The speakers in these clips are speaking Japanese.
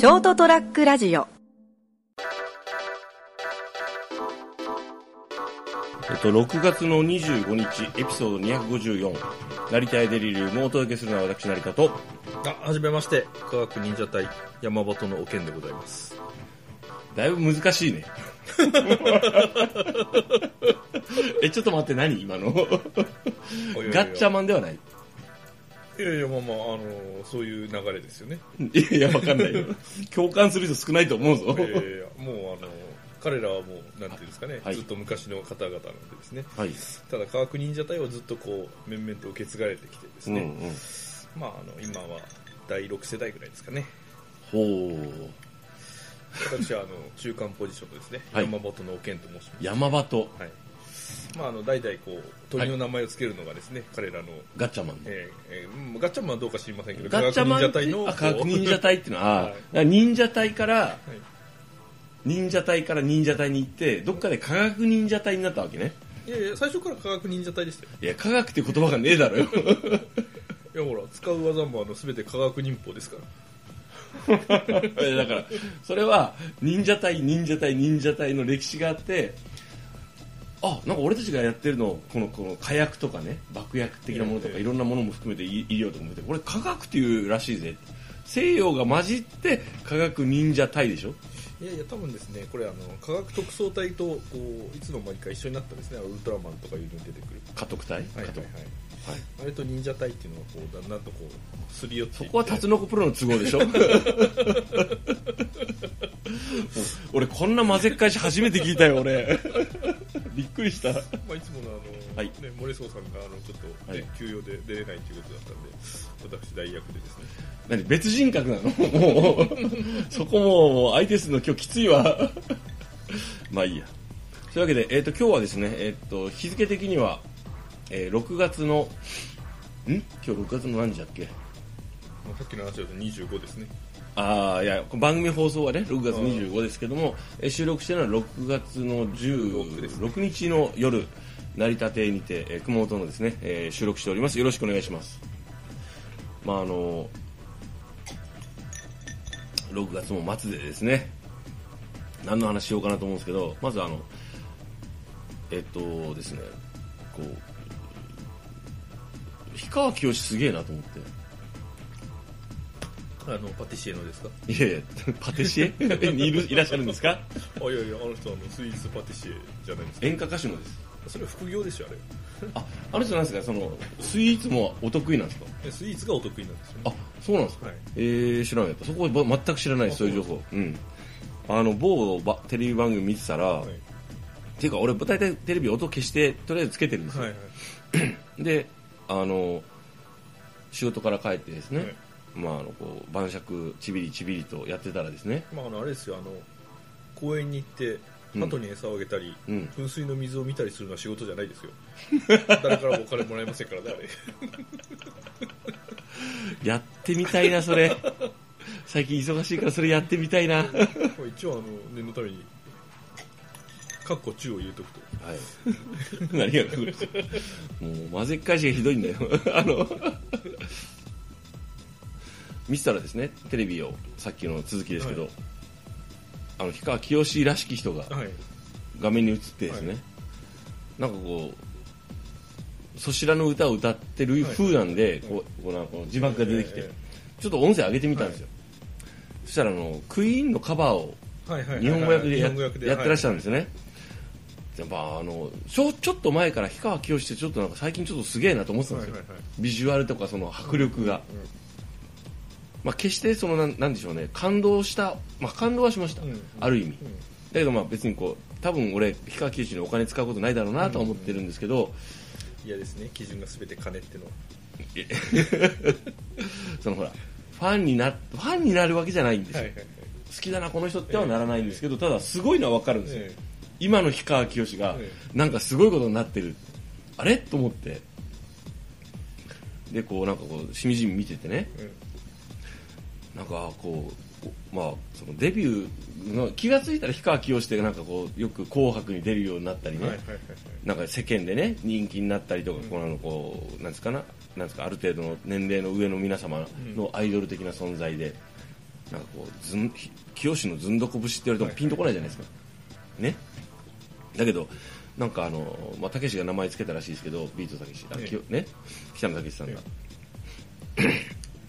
ショートトラックラジオえっと、6月の25日、エピソード254、成田エデリリウムをお届けするのは私、成田と、あ、はじめまして、科学忍者隊山本のおけんでございます。だいぶ難しいね。え、ちょっと待って、何？今の。ガッチャマンではない。いやいや、まあまあ、あのそういう流れですよね。いやいや、わかんないよ。共感する人少ないと思うぞ。いやいやもうあの彼らはもう、なんていうんですかね、はいずっと昔の方々なんでですね。はい。ただ、科学忍者隊はずっとこう、面々と受け継がれてきてですね。うんうん。まあ、あの、今は第6世代ぐらいですかね。ほう。私は、あの、中間ポジションのですね、はい山本のおけんと申します。山場とはい。まあ、あの、代々こう、鳥の名前を付けるのがですね、彼らのガッチャマン。えーえーうんガッチャマンはどうか知りませんけど、ガッチャマン科学忍者隊の、あ科学忍者隊っていうのは、あはい忍者隊から、はい忍者隊から忍者隊に行って、どっかで科学忍者隊になったわけね。いやいや、最初から科学忍者隊でしたよ。いや、科学って言葉がねえだろよ。いや、ほら、使う技もあの全て科学忍法ですから。えだから、それは、忍者隊、忍者隊、忍者隊の歴史があって、あ、なんか俺たちがやってるの、この、この火薬とかね、爆薬的なものとか、ええいろんなものも含めて、医医療とかも含めて、これ科学っていうらしいぜ。西洋が混じって、科学忍者隊でしょ？いやいや、多分ですね、これあの、科学特捜隊と、こう、いつの間にか一緒になったですね、ウルトラマンとかいうのに出てくる。家督隊？はいはいはい。はい。あれと忍者隊っていうのが、こう、だんだんとこう、すり寄っていってそこはタツノコプロの都合でしょ？俺こんな混ぜっ返し初めて聞いたよ俺びっくりした。まあ、いつものあの、はい。ね、モレソウさんが、あの、ちょっと、ねはい。休養で出れないということだったんで、私代役でですね。何別人格なの？もうそこもう相手するの今日きついわ。まあいいや。というわけで、えー、と今日はですね、えー、と日付的には、えー6月のん？今日6月の何時だっけ？まあ、さっきの話だと25ですね。ああいや番組放送はね6月25ですけども、えー収録してるのは6月の16日の夜成田邸にて、えー熊本のですね、えー収録しております。よろしくお願いします。まああの6月も末でですね何の話しようかなと思うんですけどまずあのえっとですねこう氷川きよしすげえなと思ってあの、パティシエのですか？いやいや、パティシエ？に いるいらっしゃるんですか？あ、いやいや、あの人はあのスイーツパティシエじゃないですか。演歌歌手のです。それは副業でしょ、あれ。あ、あの人なんですか？その、スイーツもお得意なんですか？えスイーツがお得意なんですよね。あ、そうなんですか、はいえー、知らなかった。そこはば全く知らないです、そういう情報。うん。あの、某ばテレビ番組見てたら、はいっていうか俺、大体テレビ音消して、とりあえずつけてるんですよ。はいはい。で、あの、仕事から帰ってですね、はいまあ、あの、こう、晩酌、ちびりちびりとやってたらですね、まあ、あの、あれですよ、あの、公園に行って、うん鳩に餌をあげたり、うん噴水の水を見たりするのは仕事じゃないですよ。誰からもお金もらえませんからね、あれ。やってみたいな、それ。最近忙しいからそれやってみたいな。はい。まあ一応、あの、念のために、カッコ中を入れとくと。何が来るもう混ぜっ返しがひどいんだよ。あの、見てたらですね、テレビを、さっきの続きですけど、はいあの、氷川きよしらしき人がはい。画面に映ってですね、はいなんかこう、そしらの歌を歌ってる風なんで、はいこう、こうなん字幕が出てきて、えちょっと音声上げてみたんですよ。そしたらあの、クイーンのカバーを。日本語訳でや,、ってらっしゃるんはですよね。やっぱあのちょちょっと前から氷川きよしってちょっとなんか最近ちょっとすげえなと思ってたんですよ、ビジュアルとかその迫力が、うんまあ、決してそのなんなんでしょうね。感動した、まあ、感動はしました、うん。ある意味、うん。だけどまあ別にこう多分俺氷川きよしにお金使うことないだろうなとは思ってるんですけど、嫌ですね、基準が全て金ってのは。そのほらファンになファンになるわけじゃないんですよ、はいはいはい。好きだなこの人ってはならないんですけど、ただすごいのは分かるんですよ、え今の氷川きよしがえなんかすごいことになってる。あれ？と思って。でこうなんかこうしみじみ見ててね。えなんかこうまあそのデビューの気がついたら氷川きよしってなんかこうよく「紅白」に出るようになったりね、はいはいはいはい。なんか世間でね人気になったりとか、こうあのこうなんですかななんですかある程度の年齢の上の皆様のアイドル的な存在で、なんかこうずんひ清のずんどこ節って言われてもピンとこないじゃないですか、ね。だけどなんかあのまあたけしが名前つけたらしいですけどビートたけしあええ。ね。北野たけしさんが、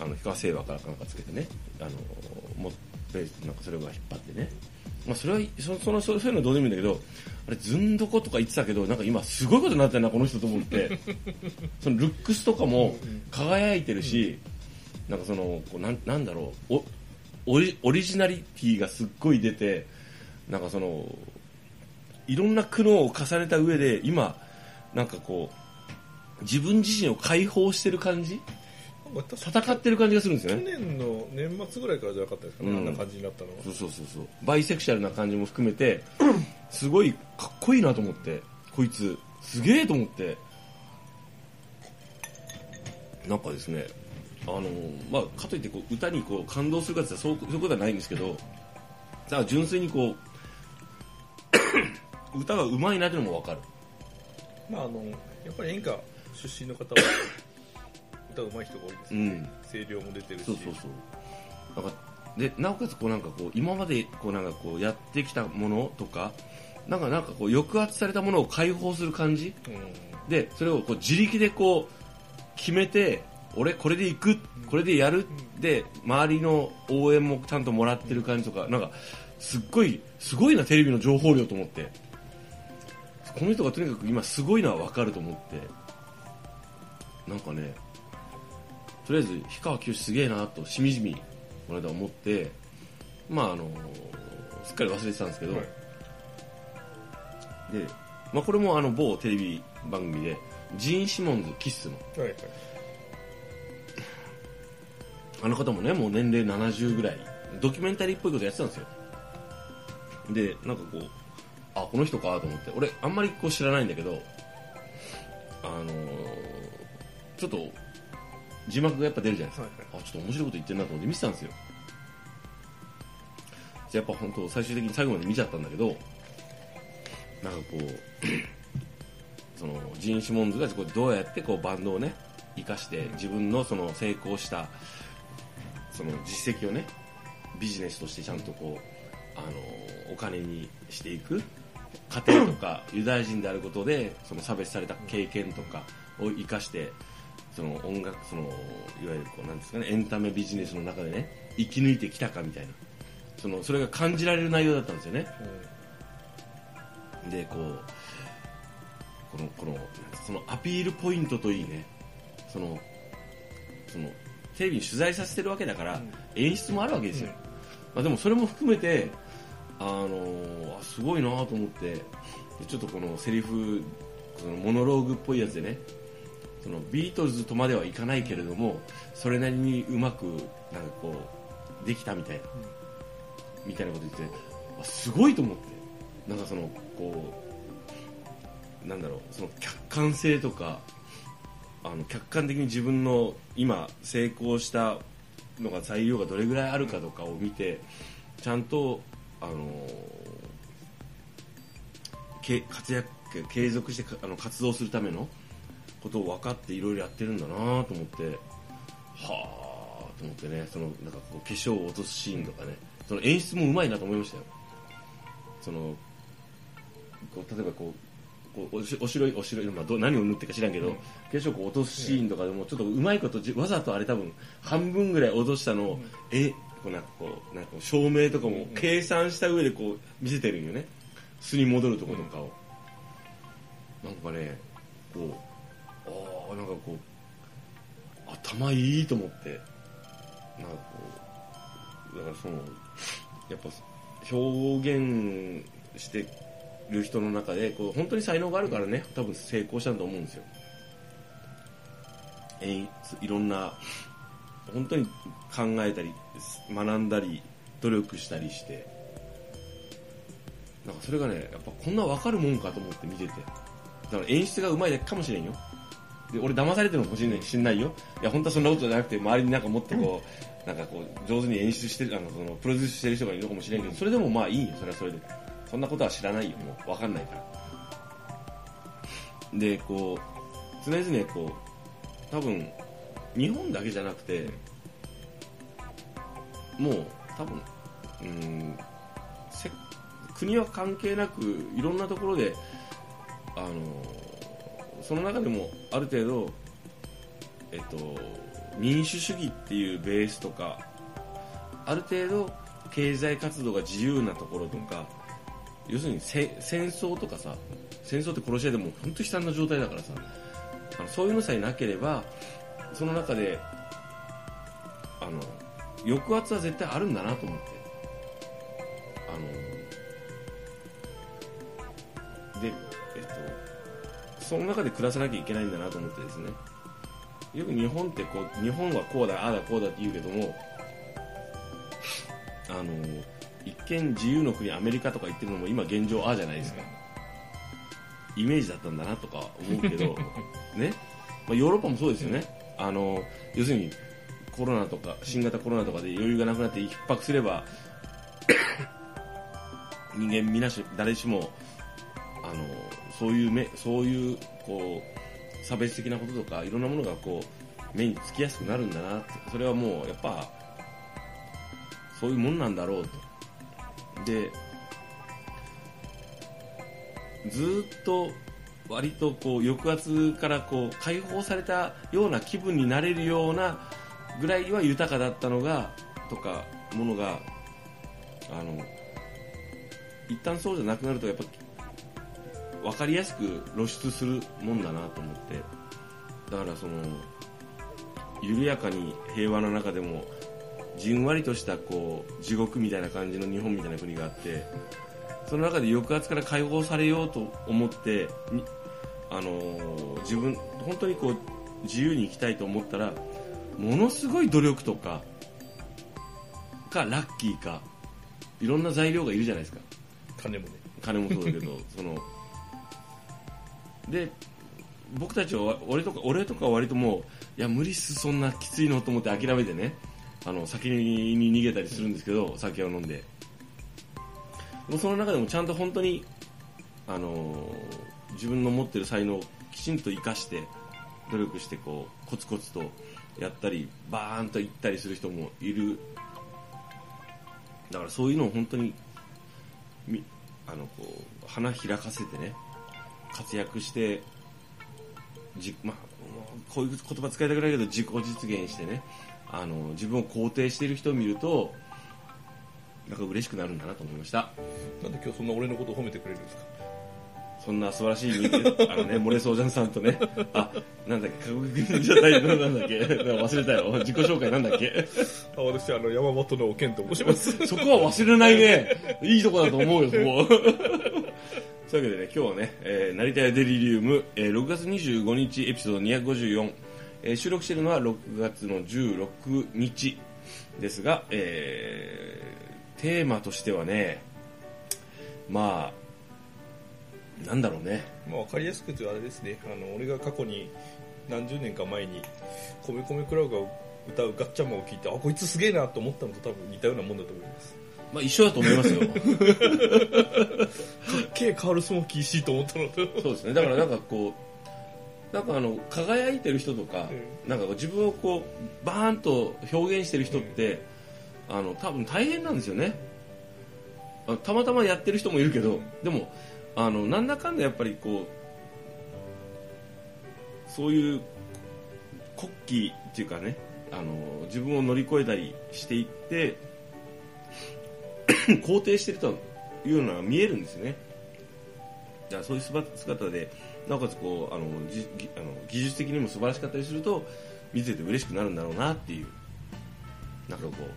あの氷川聖和からなんかつけてねあのもベースなんかそれが引っ張ってね。まあそれはそそのそういうのどうでもいいんだけどあれずんどことか言ってたけどなんか今すごいことになってるなこの人と思って。そのルックスとかも輝いてるし、なんかそのこうなんなんだろうおオリオリジナリティがすっごい出てなんかそのいろんな苦悩を重ねた上で今なんかこう自分自身を解放してる感じ戦ってる感じがするんですよ去ね年の年末ぐらいからじゃなかったですかね、うん。あんな感じになったのは。そうそうそうそう。バイセクシャルな感じも含めてすごいかっこいいなと思ってこいつ。すげえと思って。なんかですねあのまあかといってこう歌にこう感動するかってそうそういうことはないんですけどだから純粋にこう 歌がうまいなっていうのも分かる。まああのやっぱり演歌出身の方は歌うまい人が多いですね、うん。声量も出てるし。そうそうそう。なんかでなおかつこうなんかこう今までこうなんかこうやってきたものとかなんかなんかこう抑圧されたものを解放する感じ？うん。でそれをこう自力でこう決めて俺これで行くこれでやるで周りの応援もちゃんともらってる感じとかなんかすっごいすごいなテレビの情報量と思って。この人がとにかく今すごいのは分かると思って。なんかねとりあえず氷川きよしすげえなとしみじみこの間思ってまああのすっかり忘れてたんですけど、はい。で、まあ、これもあの某テレビ番組でジーン・シモンズキッスのはいはい。あの方もねもう年齢70ぐらいドキュメンタリーっぽいことやってたんですよ。でなんかこうあこの人かと思って俺あんまりこう知らないんだけどあのーちょっと字幕がやっぱ出るじゃないですか、はいあちょっと面白いこと言ってるなと思って見てたんですよ。やっぱ本当最終的に最後まで見ちゃったんだけどなんかこう そのジーン・シモンズがこうどうやってこうバンドをね生かして自分のその成功したその実績をねビジネスとしてちゃんとこうあのお金にしていく家庭とかユダヤ人であることでその差別された経験とかを生かしてその音楽そのいわゆるこうなんですかねエンタメビジネスの中でね生き抜いてきたかみたいな。そのそれが感じられる内容だったんですよね。でこうこのこのそのアピールポイントといいねそのそのテレビに取材させてるわけだから、演出もあるわけですよ、まあ、でもそれも含めてあのすごいなと思ってでちょっとこのセリフそのモノローグっぽいやつでねそのビートルズとまではいかないけれどもそれなりにうまくなんかこうできたみたいな、みたいなこと言ってあすごいと思って。なんかそのこうなんだろうその客観性とかあの客観的に自分の今成功したのが材料がどれぐらいあるかとかを見てちゃんとあのけ活躍継続してあの活動するためのことを分かっていろいろやってるんだなと思って。はあと思ってね。そのなんかこう化粧を落とすシーンとかね。その演出もうまいなと思いましたよ。そのこう例えばこうこうおしお白いお白い、まあ、ど何を塗ってるか知らんけど、化粧こう落とすシーンとかでもちょっとうまいことじわざとあれ多分半分ぐらい落としたのを、えこうなんかこうなんか照明とかも計算した上でこう見せてるんよね。素に戻るところとかを、なんかねこうあなんかこう頭いいと思ってなんかこうだからそのやっぱ表現してる人の中でこう本当に才能があるからね多分成功したんだと思うんですよ。演出いろんな本当に考えたり学んだり努力したりしてなんかそれがねやっぱこんな分かるもんかと思って見てて。だから演出がうまいだけかもしれんよ。で俺騙されてるのかもしれないしんないよ。いや本当はそんなことじゃなくて周りになんかもっとこうなんかこう上手に演出してるあのそのプロデュースしてる人がいるのかもしれんけどそれでもまあいいよ。それはそれで。そんなことは知らないよ。もう分かんないから。でこう常々こう多分日本だけじゃなくてもう多分うんせ国は関係なくいろんなところであのその中でもある程度えっと民主主義っていうベースとかある程度経済活動が自由なところとか要するに戦争とかさ戦争って殺し合いでも本当に悲惨な状態だからさあのそういうのさえなければその中であの抑圧は絶対あるんだなと思って。その中で暮らさなきゃいけないんだなと思ってですね。よく日本ってこう日本はこうだああだこうだって言うけどもあの一見自由の国アメリカとか言ってるのも今現状ああじゃないですか。イメージだったんだなとか思うけど ね、まあ、ヨーロッパもそうですよね。あの要するにコロナとか新型コロナとかで余裕がなくなって逼迫すれば 人間みなし誰しもあのそういう目そういうこう差別的なこととかいろんなものがこう目につきやすくなるんだなって。それはもうやっぱそういうもんなんだろうと。でずっと割とこう抑圧からこう解放されたような気分になれるようなぐらいは豊かだったのがとかものがあの一旦そうじゃなくなるとやっぱ分かりやすく露出するもんだなと思って。だからその緩やかに平和の中でもじんわりとしたこう地獄みたいな感じの日本みたいな国があってその中で抑圧から解放されようと思ってにあのー自分本当にこう自由に生きたいと思ったらものすごい努力とかかラッキーかいろんな材料がいるじゃないですか。金もね。金もそうだけどそので僕たちは俺とか俺とかは割ともういや無理っすそんなきついのと思って諦めてねあの酒に逃げたりするんですけど酒を飲んで。でもその中でもちゃんと本当にあの自分の持ってる才能をきちんと生かして努力してこうコツコツとやったりバーンと行ったりする人もいる。だからそういうのを本当にあのこう花開かせてね活躍してじ、まあ、こういう言葉使いたくないけど自己実現してねあの自分を肯定している人を見るとなんか嬉しくなるんだなと思いました。なんで今日そんな俺のことを褒めてくれるんですか？そんな素晴らしい人間あのね漏れそうじゃんさんとねあなんだっけ科学忍者隊のなんだっけ忘れたよ。自己紹介なんだっけ？あ私あの山本の健と申します。そこは忘れないね。いいとこだと思うよそこそういうわけでね今日はね、えー成田屋デリリウム、えー6月25日エピソード254、えー収録しているのは6月の16日ですが、えーテーマとしてはねまあなんだろうね。まあ、分かりやすく言うとあれですね。あの俺が過去に何十年か前に米米クラブが歌うガッチャンマンを聞いてあこいつすげえなと思ったのと多分似たようなもんだと思います。まあ一緒だと思いますよ。かっけえカールスモーキーしいと思ったの。とそうですね。だからなんかこうなんかあの輝いてる人とか、なんかこう自分をこうバーンと表現してる人って、あの多分大変なんですよね。あたまたまやってる人もいるけど、でもあのなんだかんだやっぱりこうそういう国旗っていうかねあの自分を乗り越えたりしていって 肯定してるというのが見えるんですよね。だからそういう姿でなおかつこうあのじぎあの技術的にも素晴らしかったりすると見てて嬉しくなるんだろうなっていうなんかこうや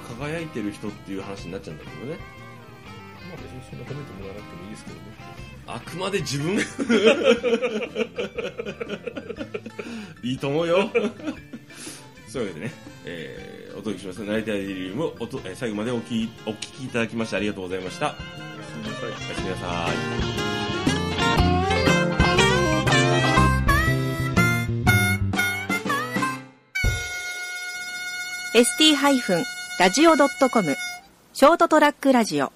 っぱ輝いてる人っていう話になっちゃうんだけどね。まあ別にそんな褒めてもらわなくてもいいですけどね。あくまで自分 いいと思うよそういうわけでね、えーお届けします。成田デリウムおと、えー最後までお聞きお聞きいただきましてありがとうございました。すみませんおやすみなさい ST-radio.com ショートトラックラジオ。